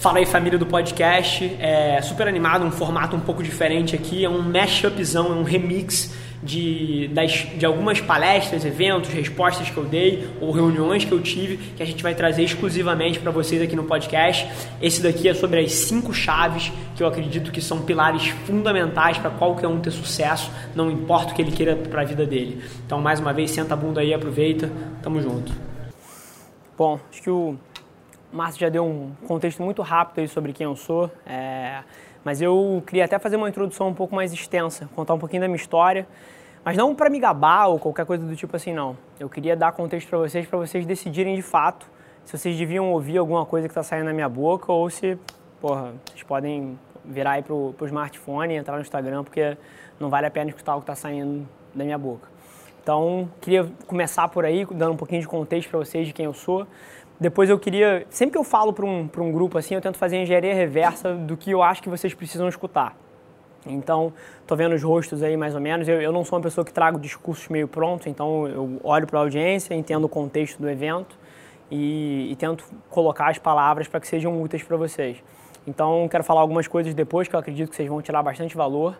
Fala aí família do podcast, é super animado, um formato um pouco diferente aqui, é um mashupzão, é um remix de, das, de algumas palestras, eventos, respostas que eu dei ou reuniões que eu tive que a gente vai trazer exclusivamente para vocês aqui no podcast. Esse daqui é sobre as cinco chaves que eu acredito que são pilares fundamentais para qualquer um ter sucesso, não importa o que ele queira para a vida dele. Então, mais uma vez, senta a bunda aí, aproveita, tamo junto. Bom, acho que o Márcio já deu um contexto muito rápido aí sobre quem eu sou, é, mas eu queria até fazer uma introdução um pouco mais extensa, contar um pouquinho da minha história, mas não para me gabar ou qualquer coisa do tipo assim, não. Eu queria dar contexto para vocês, para vocês decidirem de fato se vocês deviam ouvir alguma coisa que está saindo na minha boca ou se, porra, vocês podem virar aí pro, pro smartphone e entrar no Instagram, porque não vale a pena escutar o que está saindo da minha boca. Então, queria começar por aí, dando um pouquinho de contexto para vocês de quem eu sou. Depois eu queria, sempre que eu falo para um, um grupo assim, eu tento fazer a engenharia reversa do que eu acho que vocês precisam escutar. Então, estou vendo os rostos aí mais ou menos. Eu, eu, não sou uma pessoa que trago discursos meio prontos, então eu olho para a audiência, entendo o contexto do evento e, e tento colocar as palavras para que sejam úteis para vocês. Então, quero falar algumas coisas depois que eu acredito que vocês vão tirar bastante valor.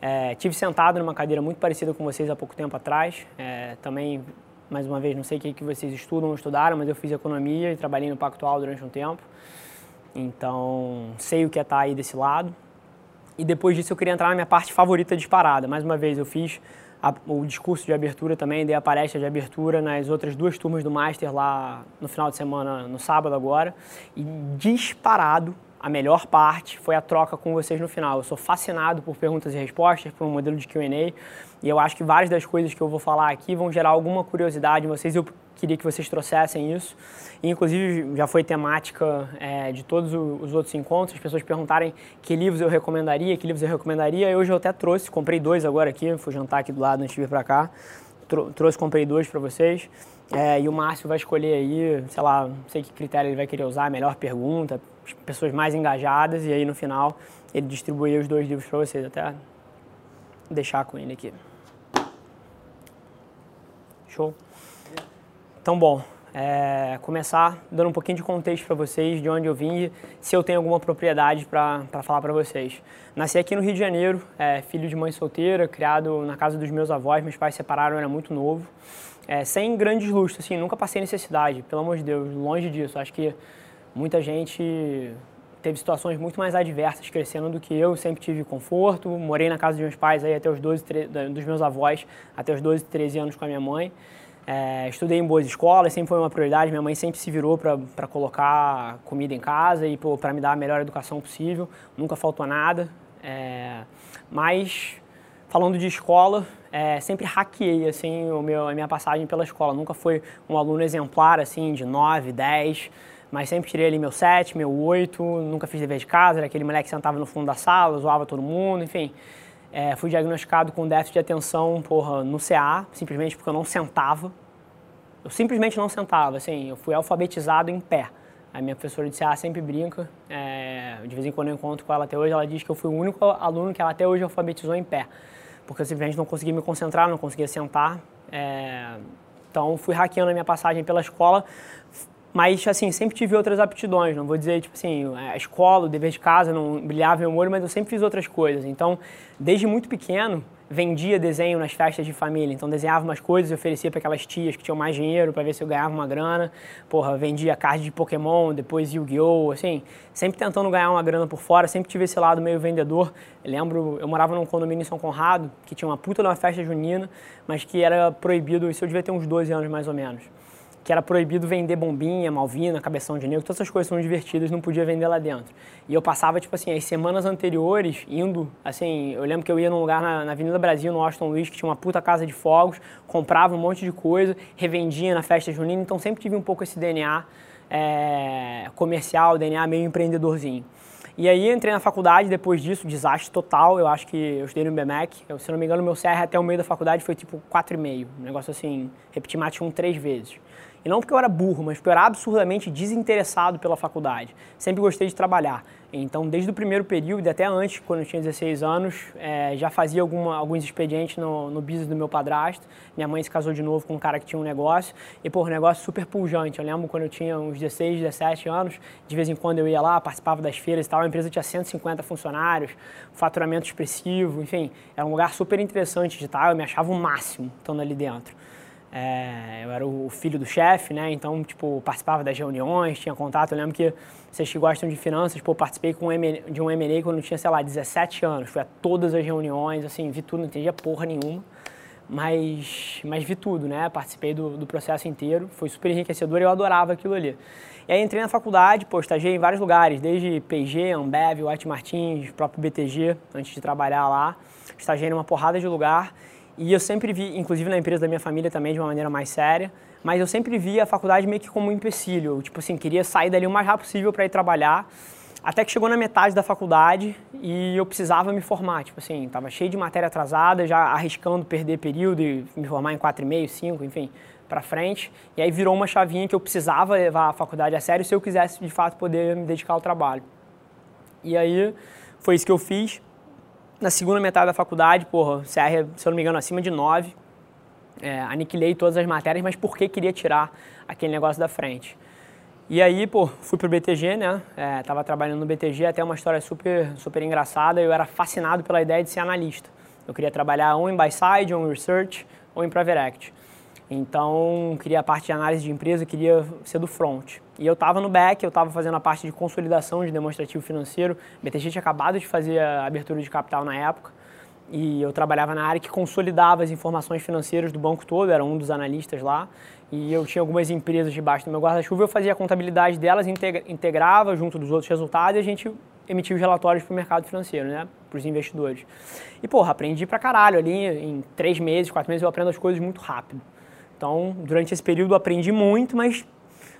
É, tive sentado numa cadeira muito parecida com vocês há pouco tempo atrás. É, também mais uma vez, não sei o que, que vocês estudam ou estudaram, mas eu fiz economia e trabalhei no Pactual durante um tempo. Então, sei o que é estar aí desse lado. E depois disso eu queria entrar na minha parte favorita disparada. Mais uma vez, eu fiz a, o discurso de abertura também, dei a palestra de abertura nas outras duas turmas do Master lá no final de semana, no sábado agora. E disparado, a melhor parte foi a troca com vocês no final. Eu sou fascinado por perguntas e respostas, por um modelo de Q&A, e eu acho que várias das coisas que eu vou falar aqui vão gerar alguma curiosidade em vocês. Eu queria que vocês trouxessem isso. E, inclusive, já foi temática é, de todos os outros encontros, as pessoas perguntarem que livros eu recomendaria, que livros eu recomendaria. Hoje eu até trouxe, comprei dois agora aqui, fui jantar aqui do lado antes de vir para cá. Trouxe, comprei dois para vocês. É, e o Márcio vai escolher aí, sei lá, não sei que critério ele vai querer usar, melhor pergunta, pessoas mais engajadas, e aí no final ele distribui os dois livros para vocês, até deixar com ele aqui. Show? Então, bom, é, começar dando um pouquinho de contexto para vocês, de onde eu vim se eu tenho alguma propriedade para falar para vocês. Nasci aqui no Rio de Janeiro, é, filho de mãe solteira, criado na casa dos meus avós, meus pais se separaram, era muito novo, é, sem grandes lustres, assim, nunca passei necessidade, pelo amor de Deus, longe disso. Acho que muita gente teve situações muito mais adversas crescendo do que eu, sempre tive conforto, morei na casa dos meus pais aí até os 12, 13, dos meus avós, até os 12, 13 anos com a minha mãe. É, estudei em boas escolas, sempre foi uma prioridade. Minha mãe sempre se virou para colocar comida em casa e para me dar a melhor educação possível. Nunca faltou nada. É, mas, falando de escola, é, sempre hackeei assim, o meu, a minha passagem pela escola. Nunca foi um aluno exemplar assim, de 9, 10 mas sempre tirei ali meu 7, meu 8, nunca fiz dever de casa, era aquele moleque que sentava no fundo da sala, zoava todo mundo, enfim. É, fui diagnosticado com déficit de atenção porra, no CA, simplesmente porque eu não sentava. Eu simplesmente não sentava, assim, eu fui alfabetizado em pé. A minha professora de CA sempre brinca, é, de vez em quando eu encontro com ela até hoje, ela diz que eu fui o único aluno que ela até hoje alfabetizou em pé, porque eu simplesmente não conseguia me concentrar, não conseguia sentar. É, então fui hackeando a minha passagem pela escola, mas, assim, sempre tive outras aptidões. Não vou dizer, tipo assim, a escola, o dever de casa não brilhava meu olho, mas eu sempre fiz outras coisas. Então, desde muito pequeno, vendia desenho nas festas de família. Então, desenhava umas coisas e oferecia para aquelas tias que tinham mais dinheiro para ver se eu ganhava uma grana. Porra, vendia card de Pokémon, depois Yu-Gi-Oh! Assim, sempre tentando ganhar uma grana por fora. Sempre tive esse lado meio vendedor. Eu lembro, eu morava num condomínio em São Conrado, que tinha uma puta de uma festa junina, mas que era proibido, isso eu devia ter uns 12 anos mais ou menos que era proibido vender bombinha, malvina, cabeção de negro, todas essas coisas são divertidas, não podia vender lá dentro. E eu passava, tipo assim, as semanas anteriores indo, assim, eu lembro que eu ia num lugar na, na Avenida Brasil, no Austin Luiz, que tinha uma puta casa de fogos, comprava um monte de coisa, revendia na festa junina, então sempre tive um pouco esse DNA é, comercial, DNA meio empreendedorzinho. E aí entrei na faculdade, depois disso, desastre total, eu acho que eu estudei no BMEC, eu, se não me engano, meu CR até o meio da faculdade foi tipo 4,5, um negócio assim, repeti mate um três vezes. E não porque eu era burro, mas porque eu era absurdamente desinteressado pela faculdade. Sempre gostei de trabalhar. Então, desde o primeiro período e até antes, quando eu tinha 16 anos, é, já fazia alguma, alguns expedientes no, no business do meu padrasto. Minha mãe se casou de novo com um cara que tinha um negócio. E, pô, um negócio super pujante. Eu lembro quando eu tinha uns 16, 17 anos, de vez em quando eu ia lá, participava das feiras e tal. A empresa tinha 150 funcionários, faturamento expressivo, enfim. Era um lugar super interessante de estar. Eu me achava o máximo estando ali dentro. É, eu era o filho do chefe, né? Então, tipo, participava das reuniões, tinha contato. Eu lembro que vocês que gostam de finanças, pô, participei com um de um M&A quando eu tinha, sei lá, 17 anos. Fui a todas as reuniões, assim, vi tudo, não entendia porra nenhuma. Mas, mas vi tudo, né? Participei do, do processo inteiro. Foi super enriquecedor e eu adorava aquilo ali. E aí entrei na faculdade, pô, estagiei em vários lugares, desde PG, Ambev, White Martins, próprio BTG, antes de trabalhar lá. Estagiei numa porrada de lugar. E eu sempre vi, inclusive na empresa da minha família também, de uma maneira mais séria, mas eu sempre vi a faculdade meio que como um empecilho. Tipo assim, queria sair dali o mais rápido possível para ir trabalhar. Até que chegou na metade da faculdade e eu precisava me formar. Tipo assim, estava cheio de matéria atrasada, já arriscando perder período e me formar em 4,5, 5, enfim, para frente. E aí virou uma chavinha que eu precisava levar a faculdade a sério se eu quisesse de fato poder me dedicar ao trabalho. E aí foi isso que eu fiz na segunda metade da faculdade, porra, CR, se eu não me engano, acima de 9. É, aniquilei todas as matérias, mas porque queria tirar aquele negócio da frente. E aí, pô, fui pro BTG, né? É, tava trabalhando no BTG, até uma história super, super engraçada. Eu era fascinado pela ideia de ser analista. Eu queria trabalhar ou em buy side, ou em research, ou em private equity. Então, queria a parte de análise de empresa, queria ser do front. E eu estava no back, eu estava fazendo a parte de consolidação de demonstrativo financeiro. A BTG tinha acabado de fazer a abertura de capital na época. E eu trabalhava na área que consolidava as informações financeiras do banco todo, era um dos analistas lá. E eu tinha algumas empresas debaixo do meu guarda-chuva, eu fazia a contabilidade delas, integrava junto dos outros resultados e a gente emitia os relatórios para o mercado financeiro, né? Para os investidores. E, porra, aprendi pra caralho ali. Em três meses, quatro meses, eu aprendo as coisas muito rápido. Então, durante esse período aprendi muito, mas,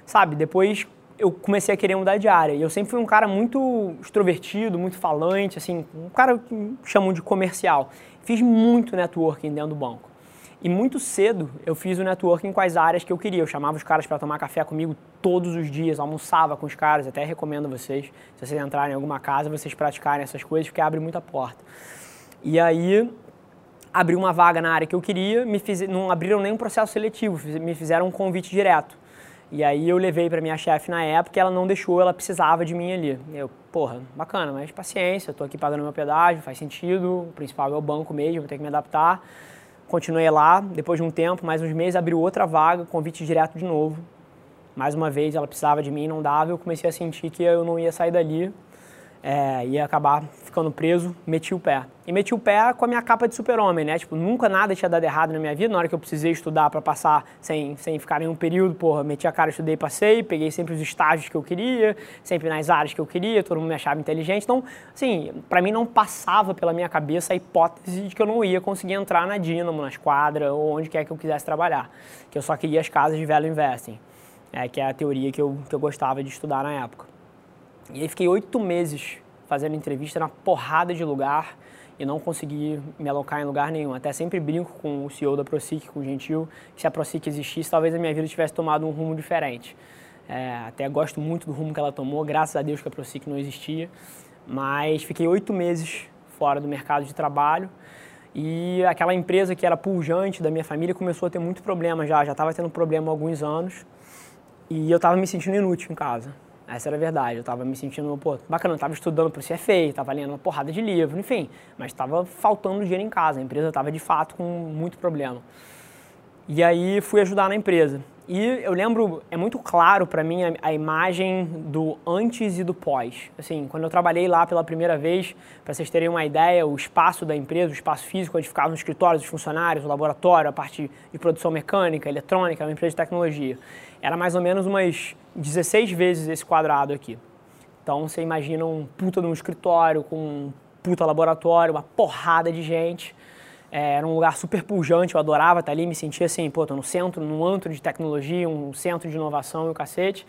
sabe, depois eu comecei a querer mudar de área. E eu sempre fui um cara muito extrovertido, muito falante, assim, um cara que chamam de comercial. Fiz muito networking dentro do banco. E muito cedo eu fiz o networking com as áreas que eu queria. Eu chamava os caras para tomar café comigo todos os dias, almoçava com os caras. Até recomendo a vocês, se vocês entrarem em alguma casa, vocês praticarem essas coisas, porque abre muita porta. E aí abriu uma vaga na área que eu queria, me fiz, não abriram nenhum processo seletivo, me fizeram um convite direto. E aí eu levei para minha chefe na época ela não deixou, ela precisava de mim ali. Eu, porra, bacana, mas paciência, tô aqui pagando meu pedágio, faz sentido, o principal é o banco mesmo, vou ter que me adaptar. Continuei lá, depois de um tempo, mais uns meses, abriu outra vaga, convite direto de novo. Mais uma vez, ela precisava de mim, não dava, eu comecei a sentir que eu não ia sair dali é, ia acabar ficando preso, meti o pé. E meti o pé com a minha capa de super-homem, né? Tipo, nunca nada tinha dado errado na minha vida. Na hora que eu precisei estudar para passar sem, sem ficar nenhum período, porra, meti a cara, estudei, passei, peguei sempre os estágios que eu queria, sempre nas áreas que eu queria, todo mundo me achava inteligente. Então, assim, para mim não passava pela minha cabeça a hipótese de que eu não ia conseguir entrar na Dynamo, na Esquadra ou onde quer que eu quisesse trabalhar. Que eu só queria as casas de Value Investing, é, que é a teoria que eu, que eu gostava de estudar na época. E aí fiquei oito meses fazendo entrevista na porrada de lugar e não consegui me alocar em lugar nenhum. Até sempre brinco com o CEO da ProSic, com o Gentil, que se a ProSic existisse, talvez a minha vida tivesse tomado um rumo diferente. É, até gosto muito do rumo que ela tomou, graças a Deus que a ProSic não existia. Mas fiquei oito meses fora do mercado de trabalho e aquela empresa que era pujante da minha família começou a ter muito problema já, já estava tendo problema há alguns anos e eu estava me sentindo inútil em casa. Essa era a verdade. Eu estava me sentindo, pô, bacana, eu tava estudando para o CFA, estava lendo uma porrada de livro, enfim, mas estava faltando dinheiro em casa. A empresa estava de fato com muito problema. E aí fui ajudar na empresa. E eu lembro, é muito claro para mim a, a, imagem do antes e do pós. Assim, quando eu trabalhei lá pela primeira vez, para vocês terem uma ideia, o espaço da empresa, o espaço físico onde ficavam os escritórios, os funcionários, o laboratório, a parte de produção mecânica, eletrônica, uma empresa de tecnologia, era mais ou menos umas 16 vezes esse quadrado aqui. Então você imagina um puta de um escritório com um puta laboratório, uma porrada de gente. É, era um lugar super pujante, eu adorava estar ali, me sentia assim, pô, tô no centro, num antro de tecnologia, um centro de inovação e o cacete.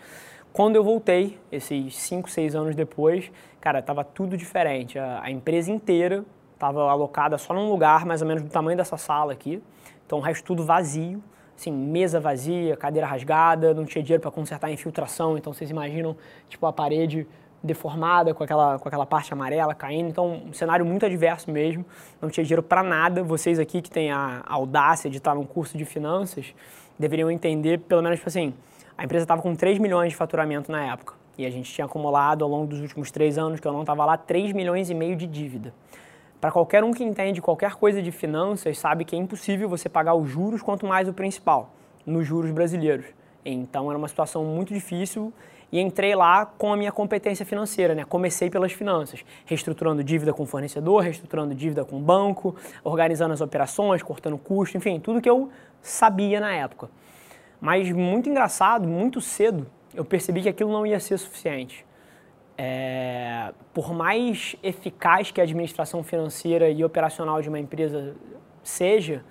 Quando eu voltei, esses 5, 6 anos depois, cara, tava tudo diferente. A, a empresa inteira estava alocada só num lugar mais ou menos do tamanho dessa sala aqui. Então o resto tudo vazio assim, mesa vazia, cadeira rasgada, não tinha dinheiro para consertar a infiltração, então vocês imaginam, tipo, a parede deformada com aquela, com aquela parte amarela caindo, então um cenário muito adverso mesmo, não tinha dinheiro para nada. Vocês aqui que têm a, audácia de estar num curso de finanças deveriam entender, pelo menos, tipo assim, a empresa estava com 3 milhões de faturamento na época e a gente tinha acumulado ao longo dos últimos três anos que eu não estava lá 3 milhões e meio de dívida. Para qualquer um que entende qualquer coisa de finanças, sabe que é impossível você pagar os juros quanto mais o principal, nos juros brasileiros. Então era uma situação muito difícil e entrei lá com a minha competência financeira, né? Comecei pelas finanças, reestruturando dívida com fornecedor, reestruturando dívida com banco, organizando as operações, cortando custo, enfim, tudo que eu sabia na época. Mas muito engraçado, muito cedo, eu percebi que aquilo não ia ser suficiente é, por mais eficaz que a administração financeira e operacional de uma empresa seja,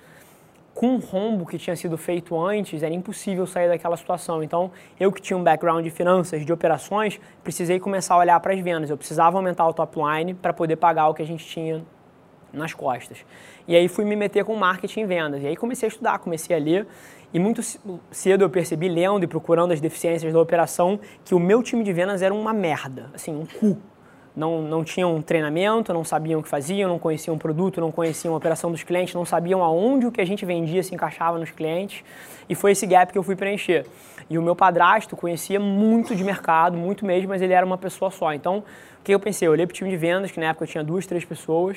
com o rombo que tinha sido feito antes, era impossível sair daquela situação. Então, eu que tinha um background de finanças, de operações, precisei começar a olhar para as vendas. Eu precisava aumentar o top line para poder pagar o que a gente tinha nas costas. E aí fui me meter com marketing e vendas. E aí comecei a estudar, comecei a ler. E muito cedo eu percebi, lendo e procurando as deficiências da operação, que o meu time de vendas era uma merda, assim, um cu. Não, não tinham treinamento, não sabiam o que faziam, não conheciam o produto, não conheciam a operação dos clientes, não sabiam aonde o que a gente vendia se encaixava nos clientes. E foi esse gap que eu fui preencher. E o meu padrasto conhecia muito de mercado, muito mesmo, mas ele era uma pessoa só. Então, o que eu pensei? Eu olhei para o time de vendas, que na época eu tinha duas, três pessoas,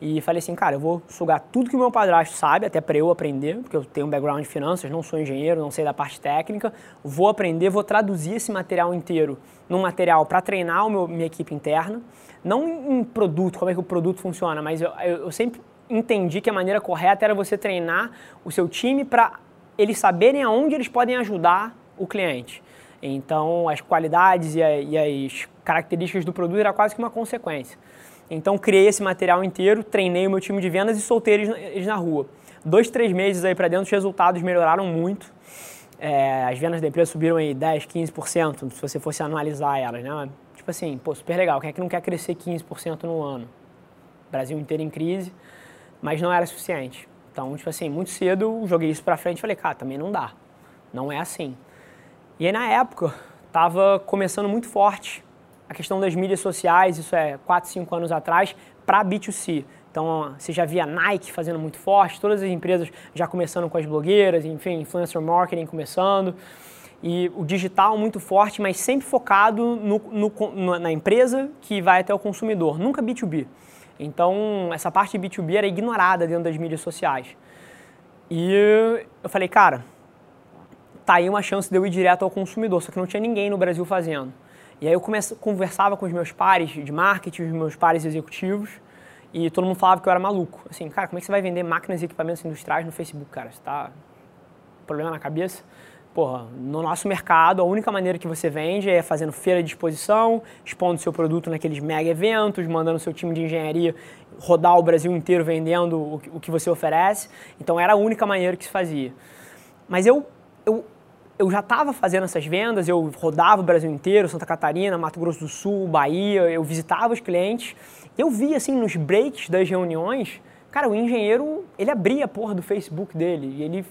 e falei assim, cara, eu vou sugar tudo que o meu padrasto sabe, até para eu aprender, porque eu tenho um background de finanças, não sou engenheiro, não sei da parte técnica. Vou aprender, vou traduzir esse material inteiro num material para treinar meu, minha equipe interna. Não em produto, como é que o produto funciona, mas eu, eu, eu sempre entendi que a maneira correta era você treinar o seu time para eles saberem aonde eles podem ajudar o cliente. Então, as qualidades e, a, e as características do produto era quase que uma consequência. Então criei esse material inteiro, treinei o meu time de vendas e soltei eles, eles na rua. Dois, três meses aí para dentro, os resultados melhoraram muito. É, as vendas da empresa subiram aí 10, 15%, se você fosse analisar elas, né? Tipo assim, pô, super legal. Quem é que não quer crescer 15% no ano? Brasil inteiro em crise, mas não era suficiente. Então, tipo assim, muito cedo joguei isso para frente e falei, cara, também não dá. Não é assim. E aí na época, tava começando muito forte a questão das mídias sociais, isso é 4, 5 anos atrás, para B2C. Então, você já via Nike fazendo muito forte, todas as empresas já começando com as blogueiras, enfim, influencer marketing começando. E o digital muito forte, mas sempre focado no, no, na empresa que vai até o consumidor, nunca B2B. Então, essa parte de B2B era ignorada dentro das mídias sociais. E eu falei, cara, tá aí uma chance de eu ir direto ao consumidor, só que não tinha ninguém no Brasil fazendo. E aí eu comece, conversava com os meus pares de marketing, os meus pares executivos, e todo mundo falava que eu era maluco. Assim, cara, como é que você vai vender máquinas e equipamentos industriais no Facebook, cara? Você tá problema na cabeça? Porra, no nosso mercado, a única maneira que você vende é fazendo feira de exposição, expondo seu produto naqueles mega eventos, mandando seu time de engenharia rodar o Brasil inteiro vendendo o que você oferece. Então era a única maneira que se fazia. Mas eu, eu já estava fazendo essas vendas, eu rodava o Brasil inteiro, Santa Catarina, Mato Grosso do Sul, Bahia, eu visitava os clientes. Eu via assim nos breaks das reuniões, cara, o engenheiro, ele abria a porra do Facebook dele e ele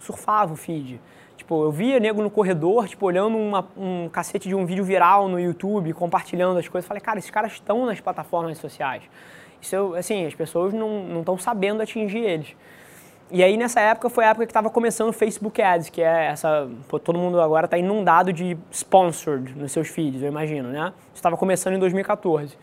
surfava o feed. Tipo, eu via nego no corredor, tipo, olhando uma, um cacete de um vídeo viral no YouTube, compartilhando as coisas. Falei, cara, esses caras estão nas plataformas sociais. Isso, assim, as pessoas não estão sabendo atingir eles. E aí nessa época foi a época que estava começando o Facebook Ads, que é essa. Pô, todo mundo agora está inundado de sponsored nos seus feeds, eu imagino, né? Estava começando em 2014.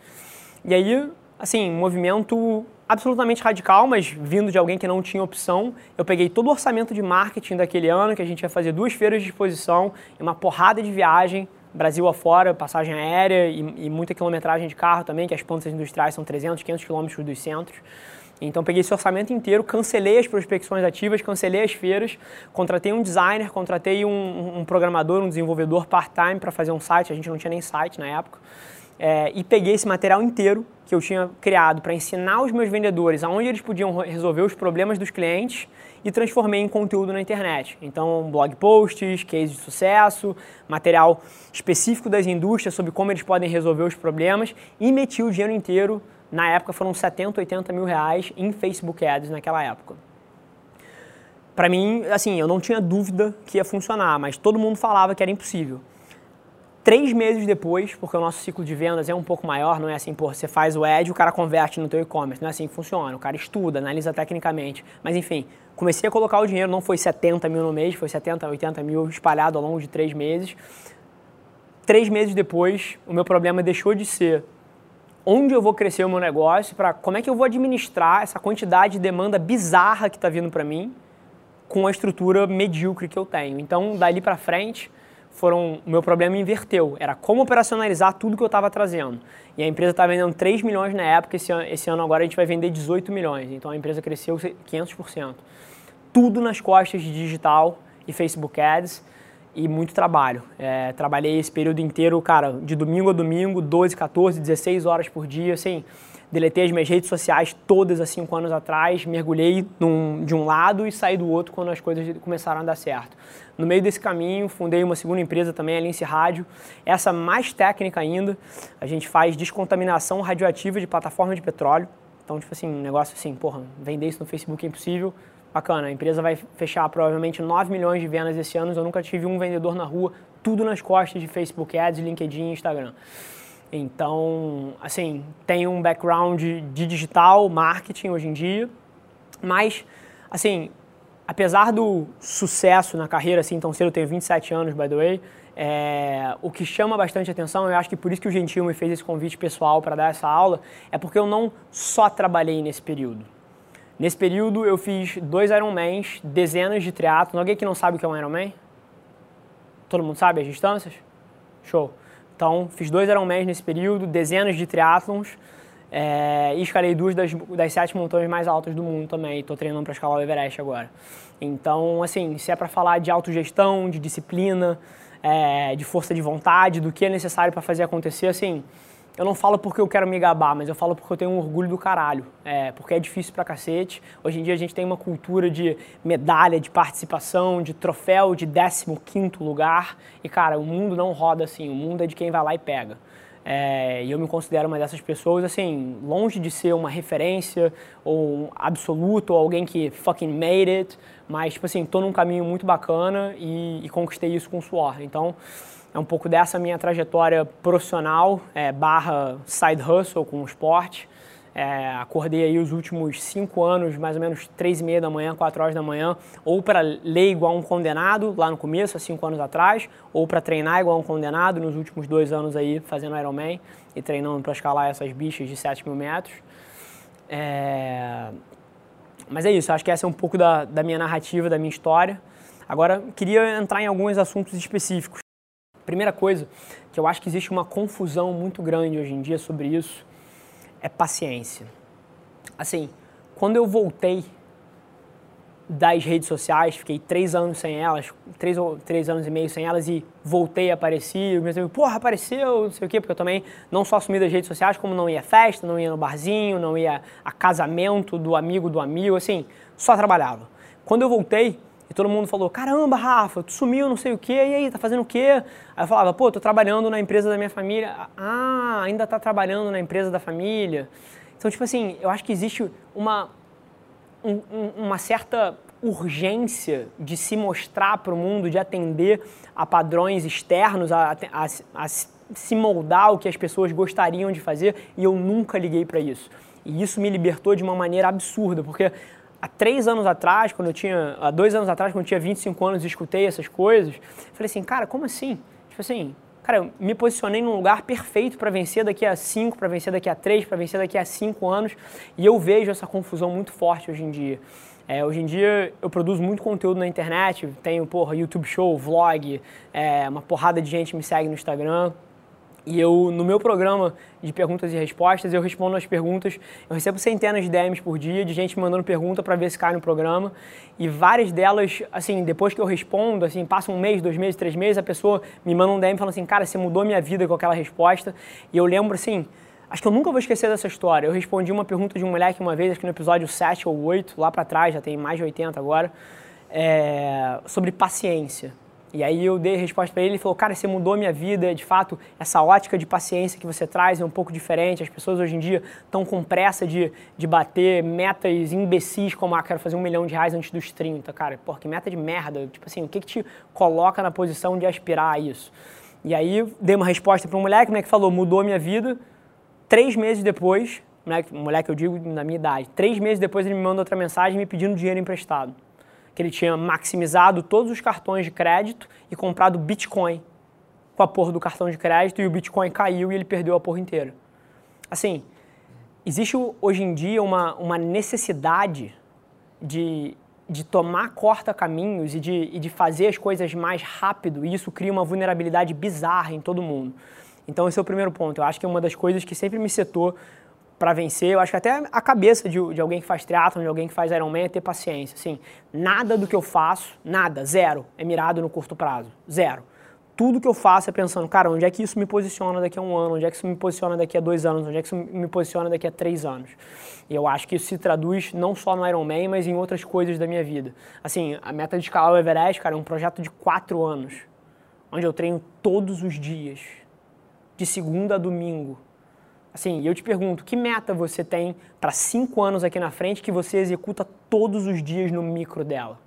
E aí, assim, movimento absolutamente radical, mas vindo de alguém que não tinha opção. Eu peguei todo o orçamento de marketing daquele ano, que a gente ia fazer duas feiras de exposição e uma porrada de viagem, Brasil afora, passagem aérea e, e muita quilometragem de carro também, que as plantas industriais são 300, 500 quilômetros dos centros. Então peguei esse orçamento inteiro, cancelei as prospecções ativas, cancelei as feiras, contratei um designer, contratei um, um programador, um desenvolvedor part-time para fazer um site, a gente não tinha nem site na época, é, e peguei esse material inteiro que eu tinha criado para ensinar os meus vendedores aonde eles podiam resolver os problemas dos clientes e transformei em conteúdo na internet. Então, blog posts, case de sucesso, material específico das indústrias sobre como eles podem resolver os problemas e meti o dinheiro inteiro na época foram 70, 80 mil reais em Facebook Ads naquela época. para mim, assim, eu não tinha dúvida que ia funcionar, mas todo mundo falava que era impossível. Três meses depois, porque o nosso ciclo de vendas é um pouco maior, não é assim, pô, você faz o ad e o cara converte no teu e-commerce, não é assim que funciona. O cara estuda, analisa tecnicamente. Mas enfim, comecei a colocar o dinheiro, não foi 70 mil no mês, foi 70, 80 mil espalhado ao longo de três meses. Três meses depois, o meu problema deixou de ser onde eu vou crescer o meu negócio, para como é que eu vou administrar essa quantidade de demanda bizarra que está vindo para mim com a estrutura medíocre que eu tenho. Então, dali para frente, foram, o meu problema inverteu. Era como operacionalizar tudo que eu estava trazendo. E a empresa estava vendendo 3 milhões na época, esse ano, esse ano agora a gente vai vender 18 milhões. Então a empresa cresceu 500%. Tudo nas costas de digital e Facebook Ads e muito trabalho. É, trabalhei esse período inteiro, cara, de domingo a domingo, 12, 14, 16 horas por dia, assim deletei as minhas redes sociais todas há cinco anos atrás, mergulhei num, de um lado e saí do outro quando as coisas começaram a dar certo. No meio desse caminho, fundei uma segunda empresa também, a Lince Rádio. Essa mais técnica ainda, a gente faz descontaminação radioativa de plataforma de petróleo. Então, tipo assim, um negócio assim, porra, vender isso no Facebook é impossível. Bacana, a empresa vai fechar provavelmente 9 milhões de vendas esse ano. Eu nunca tive um vendedor na rua, tudo nas costas de Facebook Ads, LinkedIn e Instagram. Então, assim, tem um background de digital, marketing hoje em dia, mas, assim, apesar do sucesso na carreira, assim, tão cedo, eu tenho 27 anos, by the way, é, o que chama bastante atenção, eu acho que por isso que o Gentil me fez esse convite pessoal para dar essa aula, é porque eu não só trabalhei nesse período. Nesse período eu fiz dois Ironmans, dezenas de triatlos. Alguém que não sabe o que é um Ironman? Todo mundo sabe as distâncias? Show. Então, fiz dois Ironmans nesse período, dezenas de triatlons é, e escalei duas das, das sete montanhas mais altas do mundo também. Estou treinando para escalar o Everest agora. Então, assim, se é para falar de autogestão, de disciplina, é, de força de vontade, do que é necessário para fazer acontecer, assim, eu não falo porque eu quero me gabar, mas eu falo porque eu tenho um orgulho do caralho. É, porque é difícil pra cacete. Hoje em dia a gente tem uma cultura de medalha, de participação, de troféu de 15 lugar. E, cara, o mundo não roda assim. O mundo é de quem vai lá e pega. É, e eu me considero uma dessas pessoas, assim, longe de ser uma referência ou um absoluto ou alguém que fucking made it, mas, tipo assim, tô num caminho muito bacana e, e conquistei isso com suor. Então, é um pouco dessa minha trajetória profissional, é, barra side hustle com o esporte. É, acordei aí os últimos cinco anos, mais ou menos três e meia da manhã, quatro horas da manhã, ou para ler igual um condenado lá no começo, há cinco anos atrás, ou para treinar igual um condenado nos últimos dois anos aí fazendo Ironman e treinando para escalar essas bichas de 7 mil metros. É... Mas é isso, acho que essa é um pouco da, da minha narrativa, da minha história. Agora, queria entrar em alguns assuntos específicos. Primeira coisa que eu acho que existe uma confusão muito grande hoje em dia sobre isso é paciência. Assim, quando eu voltei das redes sociais, fiquei três anos sem elas, três, três anos e meio sem elas e voltei a aparecer, eu pensei, porra, apareceu, não sei o quê, porque eu também não só assumi das redes sociais, como não ia festa, não ia no barzinho, não ia a casamento do amigo do amigo, assim, só trabalhava. Quando eu voltei, e todo mundo falou: caramba, Rafa, tu sumiu, não sei o quê, e aí, tá fazendo o quê? Aí eu falava: pô, tô trabalhando na empresa da minha família. Ah, ainda tá trabalhando na empresa da família. Então, tipo assim, eu acho que existe uma, um, uma certa urgência de se mostrar para o mundo, de atender a padrões externos, a, a, a se moldar ao que as pessoas gostariam de fazer, e eu nunca liguei para isso. E isso me libertou de uma maneira absurda, porque há três anos atrás, quando eu tinha, há dois anos atrás, quando eu tinha 25 anos e escutei essas coisas, falei assim, cara, como assim? Tipo assim, cara, eu me posicionei num lugar perfeito para vencer daqui a cinco, para vencer daqui a três, para vencer daqui a cinco anos, e eu vejo essa confusão muito forte hoje em dia. É, hoje em dia eu produzo muito conteúdo na internet, tenho, porra, YouTube show, vlog, é, uma porrada de gente me segue no Instagram, e eu, no meu programa de perguntas e respostas, eu respondo as perguntas. Eu recebo centenas de DMs por dia de gente mandando pergunta para ver se cai no programa. E várias delas, assim, depois que eu respondo, assim, passa um mês, dois meses, três meses, a pessoa me manda um DM falando assim, cara, você mudou minha vida com aquela resposta. E eu lembro, assim, acho que eu nunca vou esquecer dessa história. Eu respondi uma pergunta de um moleque uma vez, acho que no episódio 7 ou 8, lá para trás, já tem mais de 80 agora, é, sobre paciência. E aí eu dei a resposta para ele, ele falou, cara, você mudou a minha vida, de fato, essa ótica de paciência que você traz é um pouco diferente, as pessoas hoje em dia estão com pressa de, de bater metas imbecis como, ah, quero fazer um milhão de reais antes dos 30, cara, pô, que meta de merda, tipo assim, o que que te coloca na posição de aspirar a isso? E aí dei uma resposta para um moleque, o moleque falou, mudou a minha vida, três meses depois, moleque, moleque eu digo na minha idade, três meses depois ele me mandou outra mensagem me pedindo dinheiro emprestado que ele tinha maximizado todos os cartões de crédito e comprado Bitcoin com a porra do cartão de crédito e o Bitcoin caiu e ele perdeu a porra inteira. Assim, existe hoje em dia uma, uma necessidade de, de tomar corta-caminhos e de, e de fazer as coisas mais rápido e isso cria uma vulnerabilidade bizarra em todo mundo. Então esse é o primeiro ponto. Eu acho que é uma das coisas que sempre me setou para vencer. Eu acho que até a cabeça de, de alguém que faz triatlon, de alguém que faz Ironman é ter paciência. Assim, nada do que eu faço, nada, zero, é mirado no curto prazo. Zero. Tudo que eu faço é pensando, cara, onde é que isso me posiciona daqui a um ano? Onde é que isso me posiciona daqui a dois anos? Onde é que isso me posiciona daqui a três anos? E eu acho que isso se traduz não só no Ironman, mas em outras coisas da minha vida. Assim, a meta de escalar o Everest, cara, é um projeto de quatro anos, onde eu treino todos os dias, de segunda a domingo Assim, eu te pergunto, que meta você tem para cinco anos aqui na frente que você executa todos os dias no micro dela?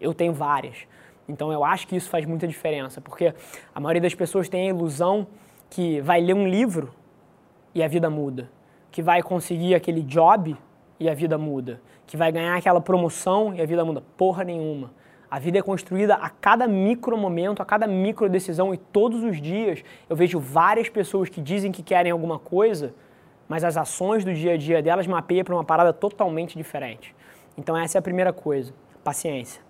Eu tenho várias. Então eu acho que isso faz muita diferença, porque a maioria das pessoas tem a ilusão que vai ler um livro e a vida muda, que vai conseguir aquele job e a vida muda, que vai ganhar aquela promoção e a vida muda. Porra nenhuma. A vida é construída a cada micro momento, a cada micro decisão e todos os dias eu vejo várias pessoas que dizem que querem alguma coisa, mas as ações do dia a dia delas mapeiam para uma parada totalmente diferente. Então essa é a primeira coisa, paciência.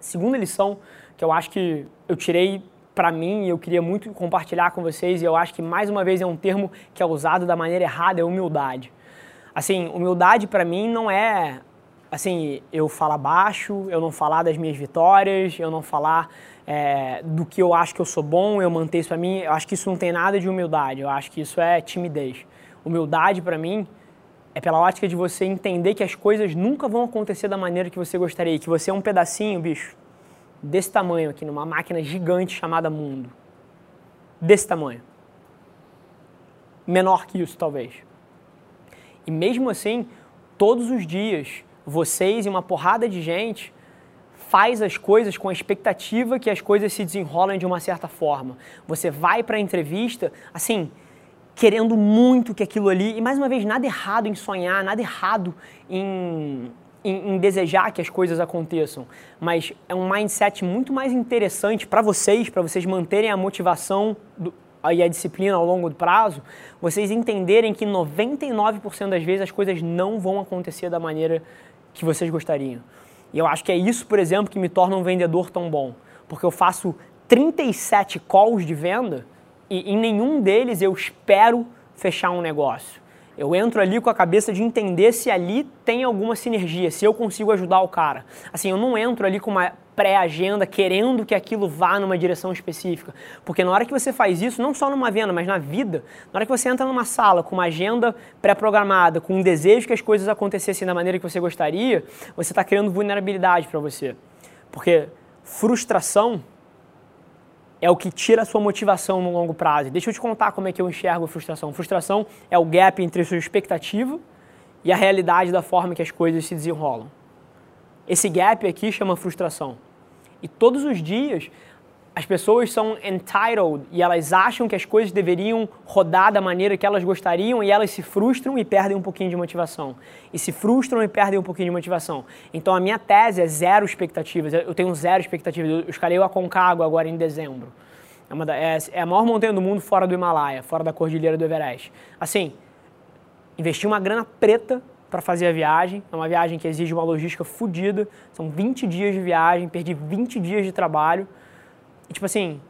Segunda lição que eu acho que eu tirei para mim e eu queria muito compartilhar com vocês e eu acho que mais uma vez é um termo que é usado da maneira errada, é humildade. Assim, humildade para mim não é assim, eu falar baixo, eu não falar das minhas vitórias, eu não falar é, do que eu acho que eu sou bom, eu manter isso para mim, eu acho que isso não tem nada de humildade, eu acho que isso é timidez. Humildade para mim é pela ótica de você entender que as coisas nunca vão acontecer da maneira que você gostaria, que você é um pedacinho, bicho, desse tamanho aqui, numa máquina gigante chamada mundo. Desse tamanho. Menor que isso, talvez. E mesmo assim, todos os dias, vocês e uma porrada de gente faz as coisas com a expectativa que as coisas se desenrolam de uma certa forma. Você vai para a entrevista, assim, querendo muito que aquilo ali, e mais uma vez, nada errado em sonhar, nada errado em, em, em desejar que as coisas aconteçam, mas é um mindset muito mais interessante para vocês, para vocês manterem a motivação do, e a disciplina ao longo do prazo, vocês entenderem que 99% das vezes as coisas não vão acontecer da maneira que vocês gostariam. E eu acho que é isso, por exemplo, que me torna um vendedor tão bom. Porque eu faço 37 calls de venda e em nenhum deles eu espero fechar um negócio. Eu entro ali com a cabeça de entender se ali tem alguma sinergia, se eu consigo ajudar o cara. Assim, eu não entro ali com uma pré-agenda querendo que aquilo vá numa direção específica. Porque na hora que você faz isso, não só numa venda, mas na vida, na hora que você entra numa sala com uma agenda pré-programada, com um desejo que as coisas acontecessem da maneira que você gostaria, você está criando vulnerabilidade para você. Porque frustração é o que tira a sua motivação no longo prazo. Deixa eu te contar como é que eu enxergo a frustração. Frustração é o gap entre a sua expectativa e a realidade da forma que as coisas se desenrolam. Esse gap aqui chama frustração. E todos os dias as pessoas são entitled e elas acham que as coisas deveriam rodar da maneira que elas gostariam e elas se frustram e perdem um pouquinho de motivação. E se frustram e perdem um pouquinho de motivação. Então a minha tese é zero expectativas. Eu tenho zero expectativas. Eu escalei o Aconcagua agora em dezembro. É, uma, é, é a maior montanha do mundo fora do Himalaia, fora da cordilheira do Everest. Assim, investi uma grana preta para fazer a viagem. É uma viagem que exige uma logística fodida. São 20 dias de viagem, perdi 20 dias de trabalho. E tipo assim,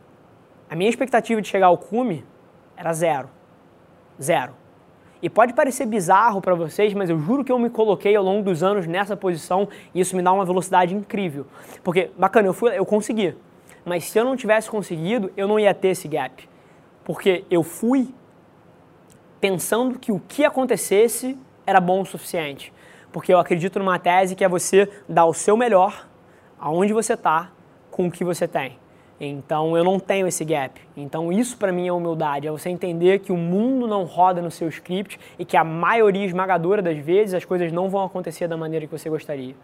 a minha expectativa de chegar ao cume era zero. Zero. E pode parecer bizarro para vocês, mas eu juro que eu me coloquei ao longo dos anos nessa posição e isso me dá uma velocidade incrível. Porque, bacana, eu, fui, eu consegui. Mas se eu não tivesse conseguido, eu não ia ter esse gap. Porque eu fui pensando que o que acontecesse era bom o suficiente. Porque eu acredito numa tese que é você dar o seu melhor aonde você está com o que você tem. Então eu não tenho esse gap. Então isso para mim é humildade, é você entender que o mundo não roda no seu script e que a maioria esmagadora das vezes as coisas não vão acontecer da maneira que você gostaria.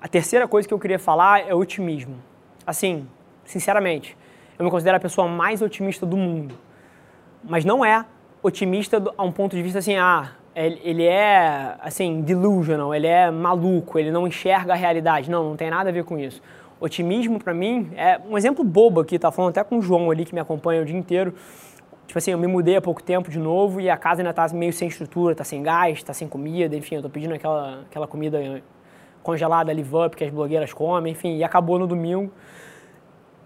A terceira coisa que eu queria falar é otimismo. Assim, sinceramente, eu me considero a pessoa mais otimista do mundo. Mas não é otimista a um ponto de vista assim, ah, ele é assim, delusional, ele é maluco, ele não enxerga a realidade. Não, não tem nada a ver com isso. Otimismo para mim é um exemplo bobo aqui, tá falando até com o João ali que me acompanha o dia inteiro. Tipo assim, eu me mudei há pouco tempo de novo e a casa ainda tá meio sem estrutura, tá sem gás, tá sem comida, enfim, eu tô pedindo aquela, aquela comida congelada live up que as blogueiras comem, enfim, e acabou no domingo.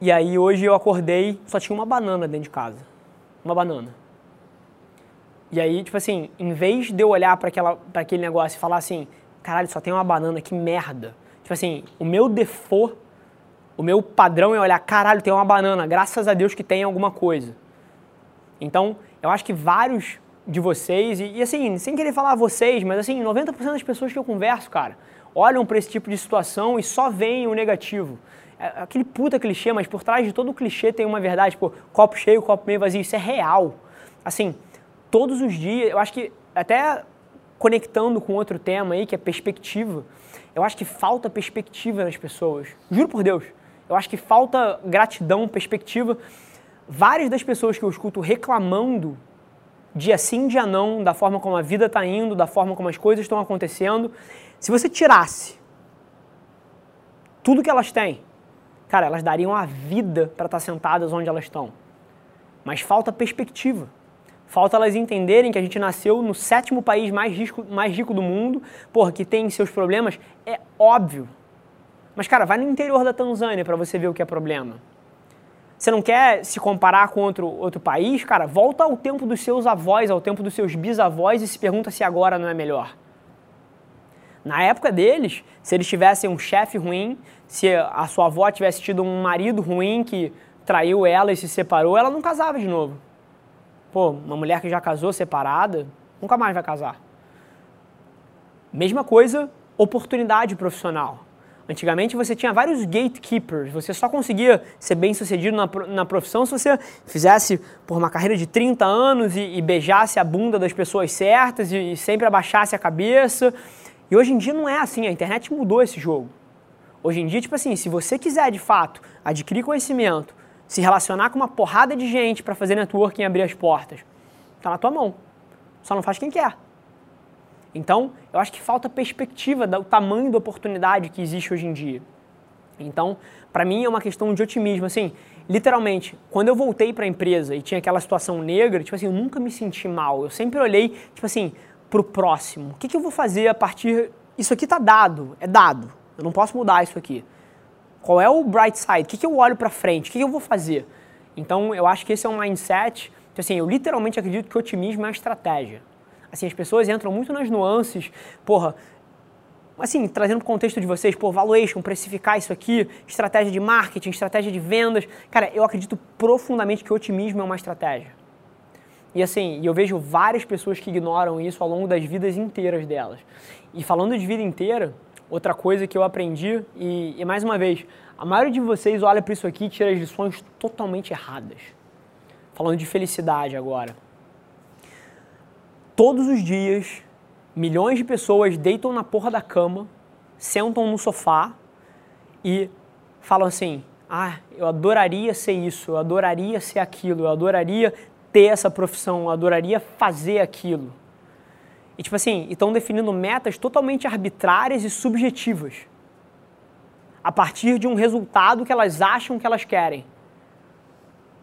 E aí hoje eu acordei, só tinha uma banana dentro de casa. Uma banana. E aí, tipo assim, em vez de eu olhar para aquele negócio e falar assim, caralho, só tem uma banana, que merda. Tipo assim, o meu default, o meu padrão é olhar, caralho, tem uma banana, graças a Deus que tem alguma coisa. Então, eu acho que vários de vocês, e, e assim, sem querer falar vocês, mas assim, 90% das pessoas que eu converso, cara, olham para esse tipo de situação e só veem o negativo. É aquele puta clichê, mas por trás de todo clichê tem uma verdade, tipo, copo cheio, copo meio vazio, isso é real. Assim, todos os dias, eu acho que até conectando com outro tema aí, que é perspectiva, eu acho que falta perspectiva nas pessoas. Juro por Deus. Eu acho que falta gratidão, perspectiva. Várias das pessoas que eu escuto reclamando dia sim, dia não, da forma como a vida está indo, da forma como as coisas estão acontecendo, se você tirasse tudo que elas têm, cara, elas dariam a vida para estar tá sentadas onde elas estão. Mas falta perspectiva. Falta elas entenderem que a gente nasceu no sétimo país mais rico, mais rico do mundo, porra, que tem seus problemas, é óbvio. Mas, cara, vai no interior da Tanzânia para você ver o que é problema. Você não quer se comparar com outro, outro país, cara? Volta ao tempo dos seus avós, ao tempo dos seus bisavós e se pergunta se agora não é melhor. Na época deles, se eles tivessem um chefe ruim, se a sua avó tivesse tido um marido ruim que traiu ela e se separou, ela não casava de novo. Pô, uma mulher que já casou separada, nunca mais vai casar. Mesma coisa, oportunidade profissional. Antigamente você tinha vários gatekeepers, você só conseguia ser bem sucedido na, na profissão se você fizesse por uma carreira de 30 anos e, e beijasse a bunda das pessoas certas e, e sempre abaixasse a cabeça. E hoje em dia não é assim, a internet mudou esse jogo. Hoje em dia, tipo assim, se você quiser de fato adquirir conhecimento, se relacionar com uma porrada de gente para fazer networking e abrir as portas. Está na tua mão. Só não faz quem quer. Então, eu acho que falta perspectiva do tamanho da oportunidade que existe hoje em dia. Então, para mim é uma questão de otimismo. Assim, literalmente, quando eu voltei para a empresa e tinha aquela situação negra, tipo assim, eu nunca me senti mal. Eu sempre olhei, tipo assim, para o próximo. O que, que eu vou fazer a partir. Isso aqui está dado, é dado. Eu não posso mudar isso aqui. Qual é o bright side? O que, que eu olho para frente? O que, que eu vou fazer? Então, eu acho que esse é um mindset. Então, assim, eu literalmente acredito que otimismo é uma estratégia. Assim, as pessoas entram muito nas nuances, porra, assim, trazendo para o contexto de vocês, pô, valuation, precificar isso aqui, estratégia de marketing, estratégia de vendas. Cara, eu acredito profundamente que otimismo é uma estratégia. E assim, eu vejo várias pessoas que ignoram isso ao longo das vidas inteiras delas. E falando de vida inteira, outra coisa que eu aprendi, e, e mais uma vez, a maioria de vocês olha para isso aqui e tira as lições totalmente erradas. Falando de felicidade agora. Todos os dias, milhões de pessoas deitam na porra da cama, sentam no sofá e falam assim: ah, eu adoraria ser isso, eu adoraria ser aquilo, eu adoraria ter essa profissão, eu adoraria fazer aquilo. E tipo assim, estão definindo metas totalmente arbitrárias e subjetivas. A partir de um resultado que elas acham que elas querem.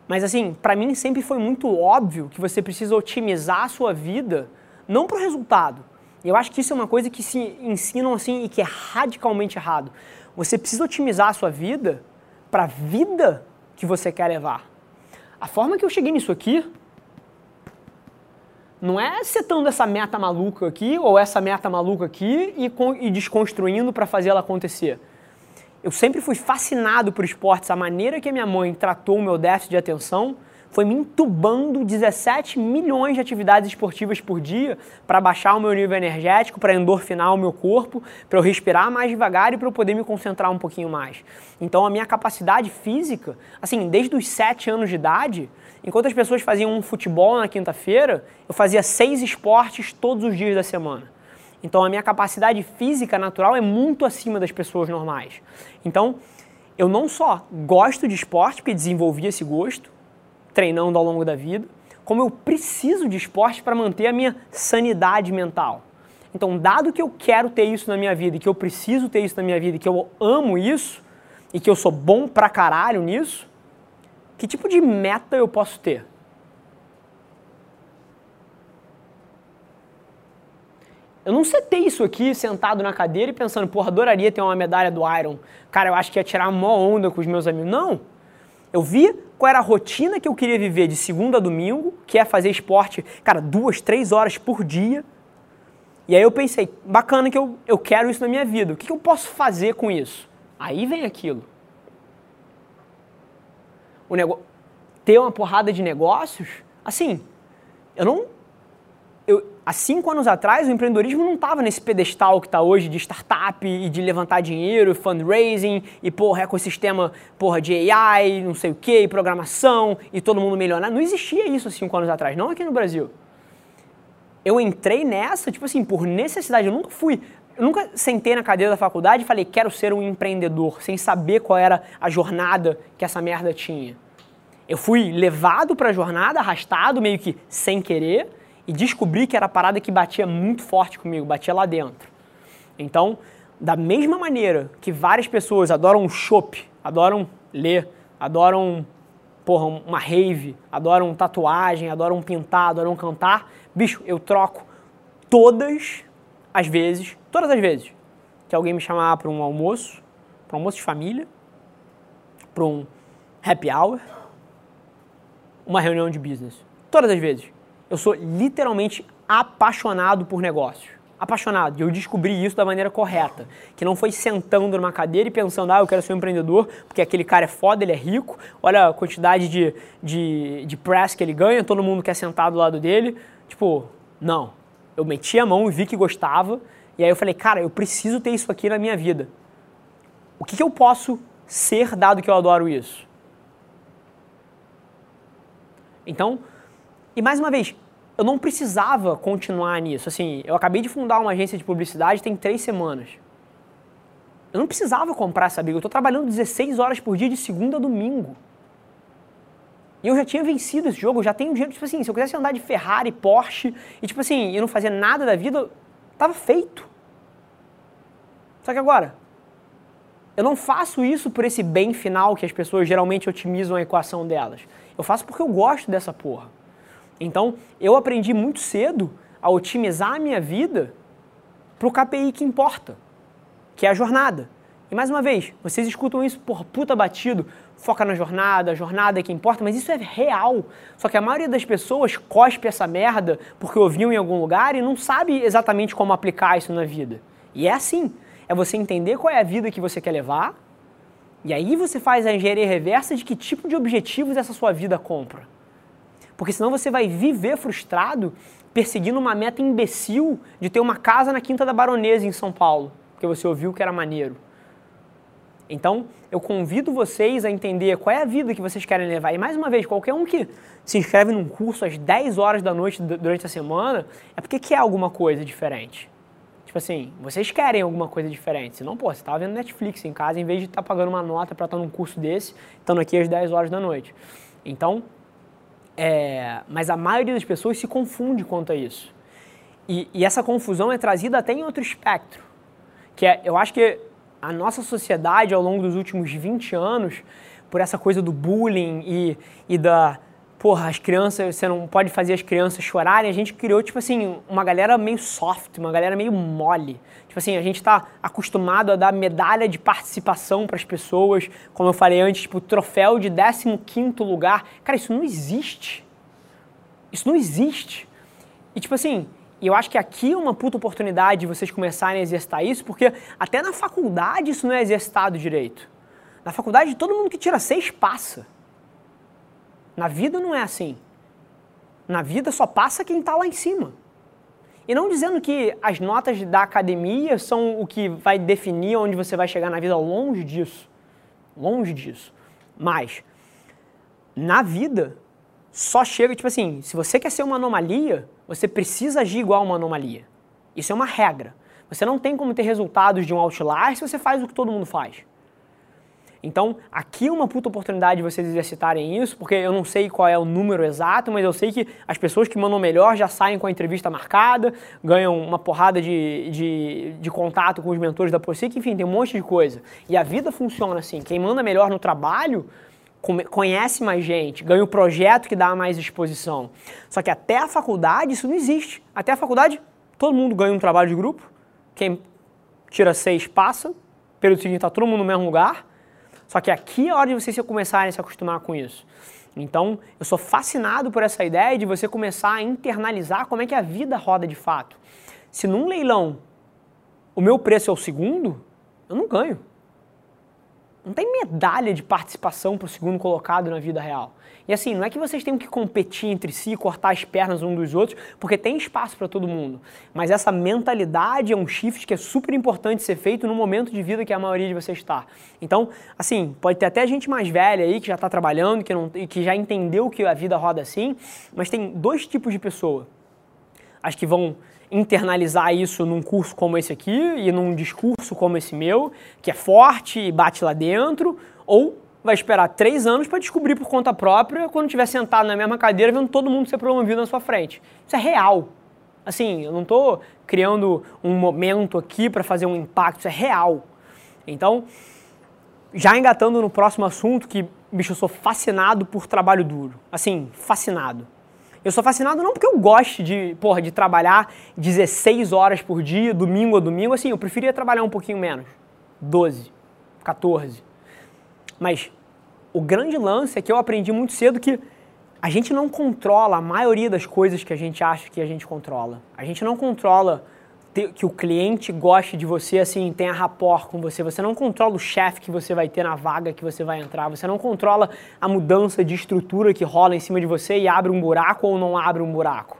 Mas assim, para mim sempre foi muito óbvio que você precisa otimizar a sua vida não para o resultado. Eu acho que isso é uma coisa que se ensinam assim e que é radicalmente errado. Você precisa otimizar a sua vida para a vida que você quer levar. A forma que eu cheguei nisso aqui não é setando essa meta maluca aqui ou essa meta maluca aqui e, e desconstruindo para fazer ela acontecer. Eu sempre fui fascinado por esportes. A maneira que a minha mãe tratou o meu déficit de atenção foi me entubando 17 milhões de atividades esportivas por dia para baixar o meu nível energético, para endorfinar o meu corpo, para eu respirar mais devagar e para eu poder me concentrar um pouquinho mais. Então a minha capacidade física, assim, desde os 7 anos de idade, enquanto as pessoas faziam um futebol na quinta-feira, eu fazia seis esportes todos os dias da semana. Então a minha capacidade física natural é muito acima das pessoas normais. Então, eu não só gosto de esporte, porque desenvolvi esse gosto, treinando ao longo da vida, como eu preciso de esporte para manter a minha sanidade mental. Então, dado que eu quero ter isso na minha vida e que eu preciso ter isso na minha vida e que eu amo isso e que eu sou bom pra caralho nisso, que tipo de meta eu posso ter? Eu não setei isso aqui sentado na cadeira e pensando, porra, adoraria ter uma medalha do Iron. Cara, eu acho que ia tirar uma onda com os meus amigos. Não. Eu vi qual era a rotina que eu queria viver de segunda a domingo, que é fazer esporte, cara, duas, três horas por dia. E aí eu pensei, bacana que eu, eu quero isso na minha vida. O que, que eu posso fazer com isso? Aí vem aquilo. O negócio. Ter uma porrada de negócios, assim, eu não eu, há cinco anos atrás, o empreendedorismo não estava nesse pedestal que está hoje de startup e de levantar dinheiro, fundraising e, porra, ecossistema porra, de AI, não sei o que, programação e todo mundo milionário. Não existia isso há cinco anos atrás, não aqui no Brasil. Eu entrei nessa, tipo assim, por necessidade. Eu nunca fui, eu nunca sentei na cadeira da faculdade e falei, quero ser um empreendedor, sem saber qual era a jornada que essa merda tinha. Eu fui levado para a jornada, arrastado, meio que sem querer, e descobri que era a parada que batia muito forte comigo, batia lá dentro. Então, da mesma maneira que várias pessoas adoram chopp, adoram ler, adoram porra, uma rave, adoram tatuagem, adoram pintar, adoram cantar, bicho, eu troco todas as vezes, todas as vezes que alguém me chamar para um almoço, para um almoço de família, para um happy hour, uma reunião de business. Todas as vezes eu sou literalmente apaixonado por negócios. Apaixonado. E eu descobri isso da maneira correta. Que não foi sentando numa cadeira e pensando, ah, eu quero ser um empreendedor, porque aquele cara é foda, ele é rico, olha a quantidade de, de, de press que ele ganha, todo mundo quer sentar do lado dele. Tipo, não. Eu meti a mão e vi que gostava, e aí eu falei, cara, eu preciso ter isso aqui na minha vida. O que, que eu posso ser dado que eu adoro isso? Então, e mais uma vez, eu não precisava continuar nisso. Assim, eu acabei de fundar uma agência de publicidade tem três semanas. Eu não precisava comprar essa briga. Eu estou trabalhando 16 horas por dia de segunda a domingo. E eu já tinha vencido esse jogo, eu já tenho dinheiro. Tipo assim, se eu quisesse andar de Ferrari, Porsche, e tipo assim, e não fazer nada da vida, tava feito. Só que agora, eu não faço isso por esse bem final que as pessoas geralmente otimizam a equação delas. Eu faço porque eu gosto dessa porra. Então, eu aprendi muito cedo a otimizar a minha vida para o KPI que importa, que é a jornada. E mais uma vez, vocês escutam isso por puta batido, foca na jornada, a jornada é que importa, mas isso é real. Só que a maioria das pessoas cospe essa merda porque ouviu em algum lugar e não sabe exatamente como aplicar isso na vida. E é assim, é você entender qual é a vida que você quer levar, e aí você faz a engenharia reversa de que tipo de objetivos essa sua vida compra. Porque senão você vai viver frustrado perseguindo uma meta imbecil de ter uma casa na Quinta da Baronesa em São Paulo, porque você ouviu que era maneiro. Então, eu convido vocês a entender qual é a vida que vocês querem levar. E mais uma vez, qualquer um que se inscreve num curso às 10 horas da noite durante a semana, é porque quer alguma coisa diferente. Tipo assim, vocês querem alguma coisa diferente. Senão, pô, você tava vendo Netflix em casa, em vez de estar tá pagando uma nota para estar num curso desse, estando aqui às 10 horas da noite. Então, é, mas a maioria das pessoas se confunde quanto a isso. E, e, essa confusão é trazida até em outro espectro. Que é, eu acho que a nossa sociedade, ao longo dos últimos 20 anos, por essa coisa do bullying e, e da porra, as crianças, você não pode fazer as crianças chorarem, a gente criou, tipo assim, uma galera meio soft, uma galera meio mole. Tipo assim, a gente está acostumado a dar medalha de participação para as pessoas, como eu falei antes, tipo, troféu de 15 lugar. Cara, isso não existe. Isso não existe. E tipo assim, eu acho que aqui é uma puta oportunidade de vocês começarem a exercitar isso, porque até na faculdade isso não é exercitado direito. Na faculdade, todo mundo que tira seis passa. Na vida não é assim. Na vida só passa quem está lá em cima. E não dizendo que as notas da academia são o que vai definir onde você vai chegar na vida, longe disso. Longe disso. Mas, na vida, só chega, tipo assim, se você quer ser uma anomalia, você precisa agir igual a uma anomalia. Isso é uma regra. Você não tem como ter resultados de um outlier se você faz o que todo mundo faz. Então, aqui é uma puta oportunidade de vocês exercitarem isso, porque eu não sei qual é o número exato, mas eu sei que as pessoas que mandam melhor já saem com a entrevista marcada, ganham uma porrada de, de, de contato com os mentores da ProSIC, enfim, tem um monte de coisa. E a vida funciona assim. Quem manda melhor no trabalho conhece mais gente, ganha um projeto que dá mais exposição. Só que até a faculdade isso não existe. Até a faculdade, todo mundo ganha um trabalho de grupo. Quem tira seis passa. Período seguinte está todo mundo no mesmo lugar só que aqui é a hora de vocês começarem a se acostumar com isso. Então, eu sou fascinado por essa ideia de você começar a internalizar como é que a vida roda de fato. Se num leilão o meu preço é o segundo, eu não ganho. Não tem medalha de participação para o segundo colocado na vida real. E assim, não é que vocês tenham que competir entre si, cortar as pernas um dos outros, porque tem espaço para todo mundo. Mas essa mentalidade é um shift que é super importante ser feito no momento de vida que a maioria de vocês está. Então, assim, pode ter até gente mais velha aí que já está trabalhando, que, não, que já entendeu que a vida roda assim, mas tem dois tipos de pessoa. As que vão internalizar isso num curso como esse aqui e num discurso como esse meu, que é forte e bate lá dentro, ou vai esperar três anos para descobrir por conta própria quando estiver sentado na mesma cadeira vendo todo mundo ser promovido na sua frente. Isso é real. Assim, eu não estou criando um momento aqui para fazer um impacto, isso é real. Então, já engatando no próximo assunto, que, bicho, eu sou fascinado por trabalho duro. Assim, fascinado. Eu sou fascinado não porque eu goste de, porra, de trabalhar 16 horas por dia, domingo a domingo, assim, eu preferia trabalhar um pouquinho menos. 12, 14. Mas o grande lance é que eu aprendi muito cedo que a gente não controla a maioria das coisas que a gente acha que a gente controla. A gente não controla que o cliente goste de você, assim, tenha rapport com você. Você não controla o chefe que você vai ter na vaga que você vai entrar. Você não controla a mudança de estrutura que rola em cima de você e abre um buraco ou não abre um buraco.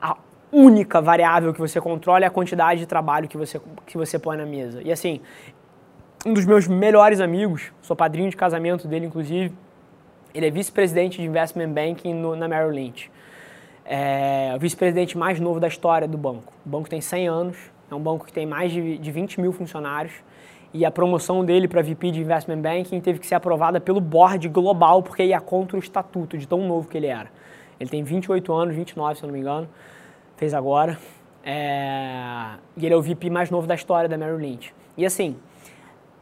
A única variável que você controla é a quantidade de trabalho que você, que você põe na mesa. E assim, um dos meus melhores amigos, sou padrinho de casamento dele, inclusive, ele é vice-presidente de investment banking no, na Merrill Lynch é o vice-presidente mais novo da história do banco. O banco tem 100 anos, é um banco que tem mais de, de 20 mil funcionários e a promoção dele para VP de Investment Banking teve que ser aprovada pelo board global porque ia contra o estatuto de tão novo que ele era. Ele tem 28 anos, 29 se eu não me engano, fez agora. É... E ele é o VP mais novo da história da Merrill Lynch. E assim,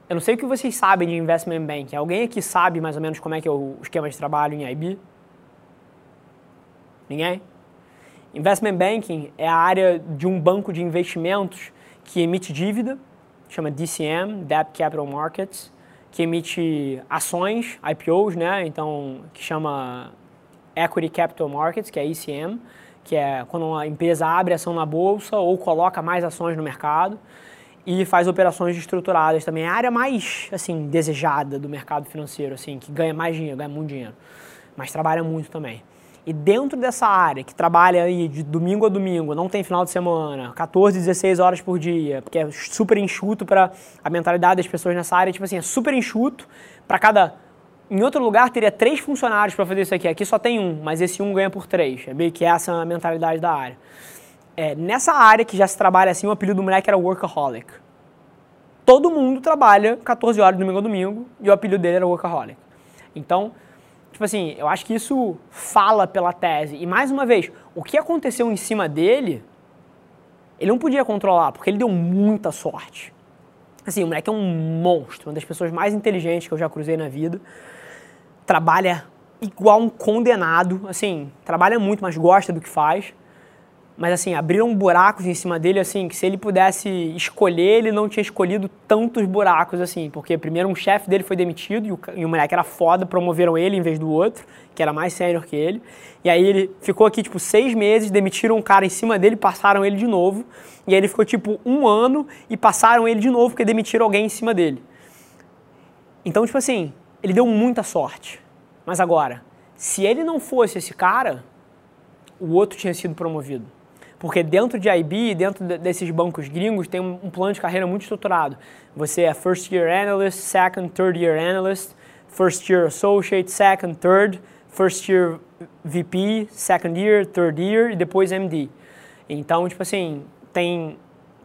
eu não sei o que vocês sabem de Investment Banking. Alguém aqui sabe mais ou menos como é que é o esquema de trabalho em IB? Ninguém? Investment Banking é a área de um banco de investimentos que emite dívida, chama DCM, Debt Capital Markets, que emite ações, IPOs, né? Então, que chama Equity Capital Markets, que é ECM, que é quando a empresa abre ação na bolsa ou coloca mais ações no mercado e faz operações estruturadas também. É a área mais, assim, desejada do mercado financeiro, assim, que ganha mais dinheiro, ganha muito dinheiro, mas trabalha muito também. E dentro dessa área, que trabalha aí de domingo a domingo, não tem final de semana, 14, 16 horas por dia, porque é super enxuto para a mentalidade das pessoas nessa área, tipo assim, é super enxuto. Para cada. Em outro lugar teria três funcionários para fazer isso aqui. Aqui só tem um, mas esse um ganha por três. É meio que essa a mentalidade da área. É, nessa área que já se trabalha assim, o apelido do moleque era workaholic. Todo mundo trabalha 14 horas domingo a domingo e o apelido dele era workaholic. Então, Tipo assim, eu acho que isso fala pela tese. E mais uma vez, o que aconteceu em cima dele, ele não podia controlar, porque ele deu muita sorte. Assim, o moleque é um monstro, uma das pessoas mais inteligentes que eu já cruzei na vida. Trabalha igual um condenado, assim, trabalha muito, mas gosta do que faz. Mas assim, abriram buracos em cima dele, assim, que se ele pudesse escolher, ele não tinha escolhido tantos buracos, assim. Porque primeiro um chefe dele foi demitido e o, e o moleque era foda, promoveram ele em vez do outro, que era mais sênior que ele. E aí ele ficou aqui, tipo, seis meses, demitiram um cara em cima dele, passaram ele de novo. E aí ele ficou, tipo, um ano e passaram ele de novo, porque demitiram alguém em cima dele. Então, tipo assim, ele deu muita sorte. Mas agora, Se ele não fosse esse cara, o outro tinha sido promovido. Porque dentro de IB, dentro desses bancos gringos, tem um plano de carreira muito estruturado. Você é First Year Analyst, Second, Third Year Analyst, First Year Associate, Second, Third, First Year VP, Second Year, Third Year e depois MD. Então, tipo assim, tem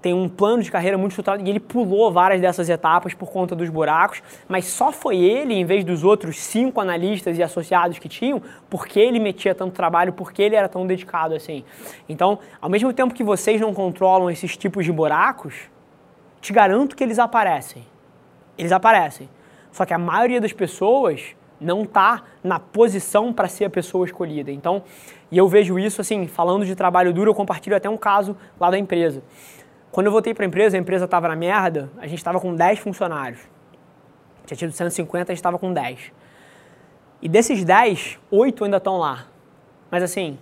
tem um plano de carreira muito estruturado e ele pulou várias dessas etapas por conta dos buracos, mas só foi ele, em vez dos outros cinco analistas e associados que tinham, porque ele metia tanto trabalho, porque ele era tão dedicado assim. Então, ao mesmo tempo que vocês não controlam esses tipos de buracos, te garanto que eles aparecem. Eles aparecem. Só que a maioria das pessoas não está na posição para ser a pessoa escolhida. Então, e eu vejo isso assim, falando de trabalho duro, eu compartilho até um caso lá da empresa. Quando eu voltei para a empresa, a empresa estava na merda, a gente estava com 10 funcionários. Tinha tido 150, a gente estava com 10. E desses 10, 8 ainda estão lá. Mas assim,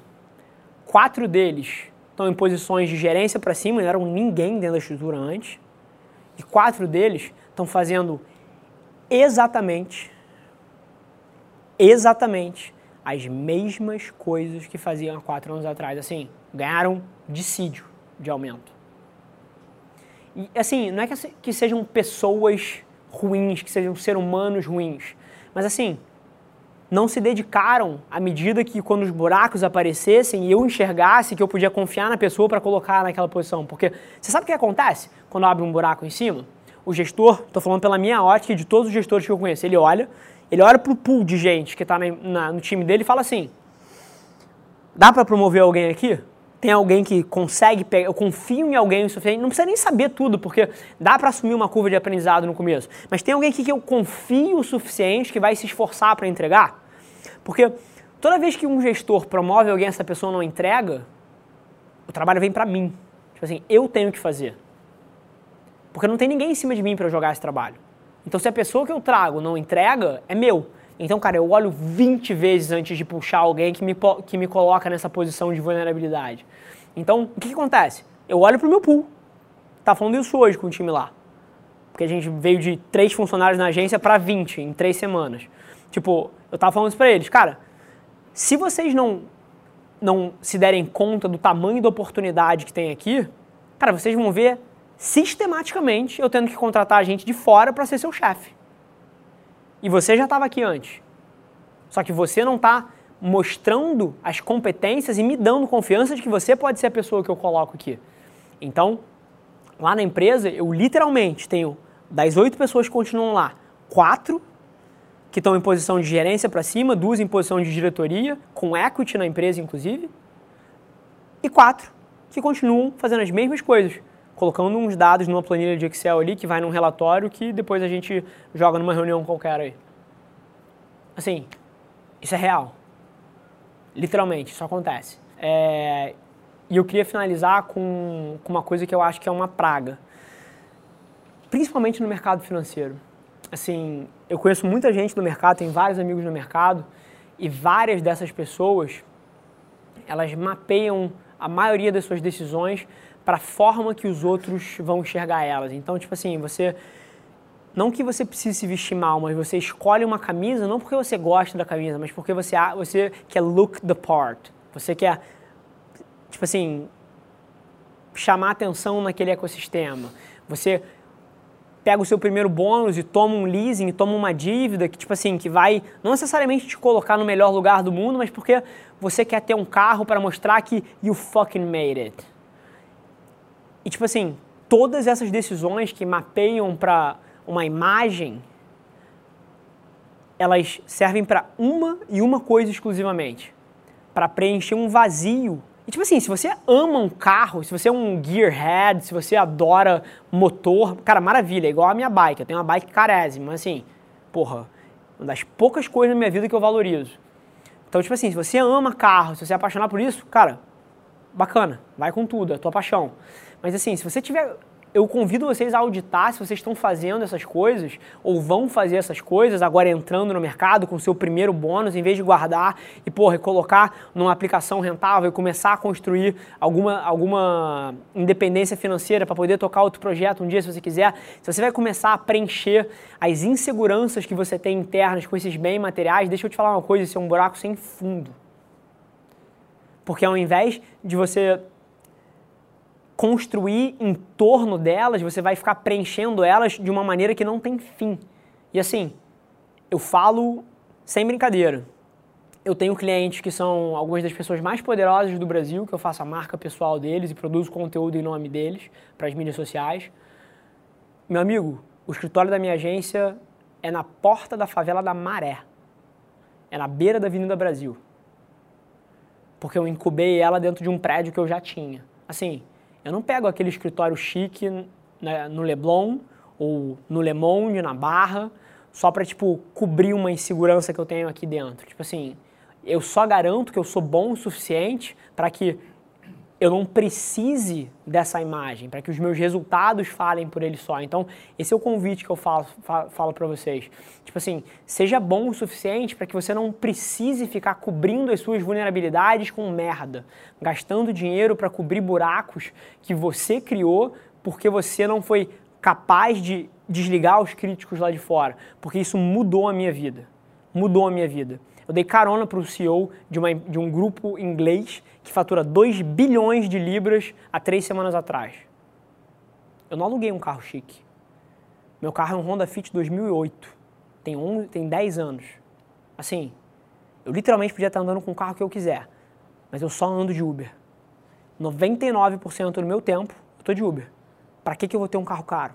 quatro deles estão em posições de gerência para cima, não eram ninguém dentro da estrutura antes. E quatro deles estão fazendo exatamente, exatamente as mesmas coisas que faziam há quatro anos atrás. Assim, ganharam dissídio de aumento. Assim, não é que sejam pessoas ruins, que sejam seres humanos ruins, mas assim, não se dedicaram à medida que quando os buracos aparecessem e eu enxergasse que eu podia confiar na pessoa para colocar naquela posição. Porque você sabe o que acontece quando abre um buraco em cima? O gestor, estou falando pela minha ótica e de todos os gestores que eu conheço, ele olha, ele olha para o pool de gente que está no time dele e fala assim: dá para promover alguém aqui? Tem alguém que consegue pegar, eu confio em alguém o suficiente, não precisa nem saber tudo, porque dá para assumir uma curva de aprendizado no começo, mas tem alguém aqui que eu confio o suficiente que vai se esforçar para entregar? Porque toda vez que um gestor promove alguém essa pessoa não entrega, o trabalho vem para mim. Tipo assim, eu tenho que fazer. Porque não tem ninguém em cima de mim para jogar esse trabalho. Então se a pessoa que eu trago não entrega, é meu. Então, cara, eu olho 20 vezes antes de puxar alguém que me, que me coloca nessa posição de vulnerabilidade. Então, o que, que acontece? Eu olho pro meu pool. Tá falando isso hoje com o time lá. Porque a gente veio de três funcionários na agência para 20 em três semanas. Tipo, eu tava falando isso pra eles, cara, se vocês não, não se derem conta do tamanho da oportunidade que tem aqui, cara, vocês vão ver sistematicamente eu tendo que contratar gente de fora para ser seu chefe. E você já estava aqui antes. Só que você não está mostrando as competências e me dando confiança de que você pode ser a pessoa que eu coloco aqui. Então, lá na empresa, eu literalmente tenho das oito pessoas que continuam lá, quatro que estão em posição de gerência para cima, duas em posição de diretoria, com equity na empresa, inclusive, e quatro que continuam fazendo as mesmas coisas, colocando uns dados numa planilha de Excel ali que vai num relatório que depois a gente joga numa reunião qualquer aí. Assim, isso é real. Literalmente, isso acontece. É, e eu queria finalizar com, com uma coisa que eu acho que é uma praga. Principalmente no mercado financeiro. Assim, eu conheço muita gente no mercado, tenho vários amigos no mercado, e várias dessas pessoas, elas mapeiam a maioria das suas decisões para a forma que os outros vão enxergar elas. Então, tipo assim, você não que você precise se vestir mal, mas você escolhe uma camisa não porque você gosta da camisa, mas porque você você quer look the part. Você quer tipo assim chamar atenção naquele ecossistema. Você pega o seu primeiro bônus e toma um leasing, toma uma dívida que tipo assim, que vai não necessariamente te colocar no melhor lugar do mundo, mas porque você quer ter um carro para mostrar que you fucking made it. E tipo assim, todas essas decisões que mapeiam para uma imagem, elas servem para uma e uma coisa exclusivamente, para preencher um vazio. E tipo assim, se você ama um carro, se você é um gearhead, se você adora motor, cara, maravilha, é igual a minha bike. Eu tenho uma bike carésima, mas assim, porra, uma das poucas coisas na minha vida que eu valorizo. Então, tipo assim, se você ama carro, se você é apaixonado por isso, cara, bacana, vai com tudo, é a tua paixão. Mas assim, se você tiver eu convido vocês a auditar se vocês estão fazendo essas coisas ou vão fazer essas coisas agora entrando no mercado com o seu primeiro bônus, em vez de guardar e, porra, colocar numa aplicação rentável e começar a construir alguma, alguma independência financeira para poder tocar outro projeto um dia, se você quiser. Se você vai começar a preencher as inseguranças que você tem internas com esses bens materiais, deixa eu te falar uma coisa, isso é um buraco sem fundo. Porque ao invés de você construir em torno delas, você vai ficar preenchendo elas de uma maneira que não tem fim. E assim, eu falo sem brincadeira. Eu tenho clientes que são algumas das pessoas mais poderosas do Brasil, que eu faço a marca pessoal deles e produzo conteúdo em nome deles para as mídias sociais. Meu amigo, o escritório da minha agência é na porta da favela da Maré. É na beira da Avenida Brasil. Porque eu incubei ela dentro de um prédio que eu já tinha. Assim, eu não pego aquele escritório chique né, no Leblon ou no Le Monde, na Barra, só para tipo cobrir uma insegurança que eu tenho aqui dentro. Tipo assim, eu só garanto que eu sou bom o suficiente para que eu não precise dessa imagem, para que os meus resultados falem por ele só. Então, esse é o convite que eu falo, falo para vocês. Tipo assim, seja bom o suficiente para que você não precise ficar cobrindo as suas vulnerabilidades com merda, gastando dinheiro para cobrir buracos que você criou porque você não foi capaz de desligar os críticos lá de fora, porque isso mudou a minha vida. Mudou a minha vida. Eu dei carona para o CEO de, uma, de um grupo inglês que fatura 2 bilhões de libras há três semanas atrás. Eu não aluguei um carro chique. Meu carro é um Honda Fit 2008. Tem, 11, tem 10 anos. Assim, eu literalmente podia estar andando com o carro que eu quiser, mas eu só ando de Uber. 99% do meu tempo eu estou de Uber. Para que, que eu vou ter um carro caro?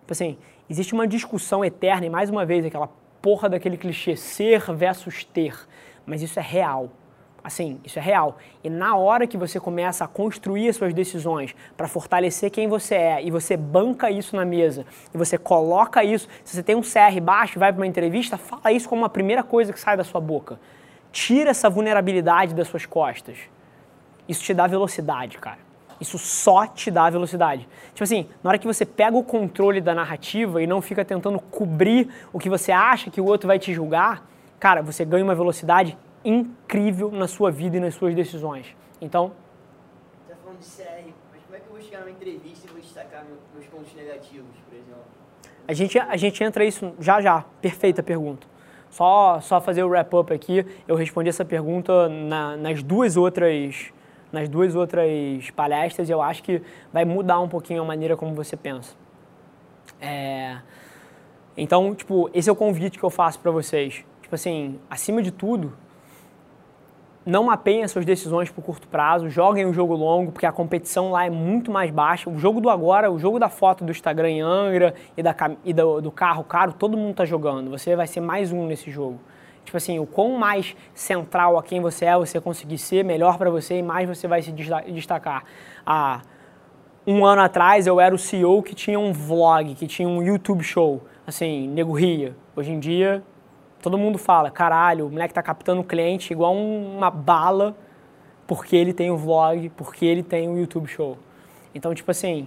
Tipo assim, existe uma discussão eterna, e mais uma vez, aquela porra daquele clichê ser versus ter, mas isso é real. Assim, isso é real. E na hora que você começa a construir as suas decisões para fortalecer quem você é e você banca isso na mesa e você coloca isso, se você tem um CR baixo vai para uma entrevista, fala isso como a primeira coisa que sai da sua boca. Tira essa vulnerabilidade das suas costas. Isso te dá velocidade, cara. Isso só te dá velocidade. Tipo assim, na hora que você pega o controle da narrativa e não fica tentando cobrir o que você acha que o outro vai te julgar, cara, você ganha uma velocidade incrível na sua vida e nas suas decisões. Então. Você tá falando de CR, mas como é que eu vou chegar numa entrevista e vou destacar meus pontos negativos, por exemplo? A gente, a gente entra isso já já. Perfeita pergunta. Só, só fazer o wrap-up aqui, eu respondi essa pergunta na, nas duas outras nas duas outras palestras eu acho que vai mudar um pouquinho a maneira como você pensa. É... Então, tipo, esse é o convite que eu faço para vocês. Tipo assim, acima de tudo, não mapeiem as suas decisões por curto prazo, joguem o jogo longo, porque a competição lá é muito mais baixa. O jogo do agora, o jogo da foto do Instagram em Angra e, da, e do, do carro caro, todo mundo está jogando. Você vai ser mais um nesse jogo. Tipo assim, o quão mais central a quem você é você conseguir ser, melhor para você e mais você vai se destacar. Há um ano atrás eu era o CEO que tinha um vlog, que tinha um YouTube show. Assim, nego ria. Hoje em dia, todo mundo fala, caralho, o moleque tá captando cliente igual uma bala porque ele tem um vlog, porque ele tem um YouTube show. Então, tipo assim,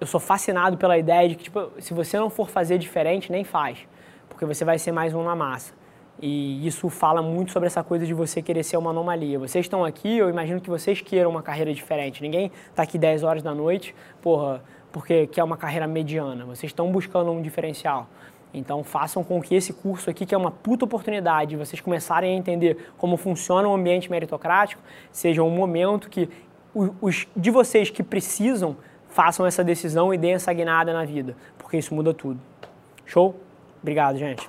eu sou fascinado pela ideia de que, tipo, se você não for fazer diferente, nem faz porque você vai ser mais um na massa. E isso fala muito sobre essa coisa de você querer ser uma anomalia. Vocês estão aqui, eu imagino que vocês queiram uma carreira diferente. Ninguém está aqui 10 horas da noite, porra, porque quer uma carreira mediana. Vocês estão buscando um diferencial. Então façam com que esse curso aqui, que é uma puta oportunidade, vocês começarem a entender como funciona o ambiente meritocrático, seja um momento que os de vocês que precisam façam essa decisão e deem essa guinada na vida, porque isso muda tudo. Show? Obrigado, gente.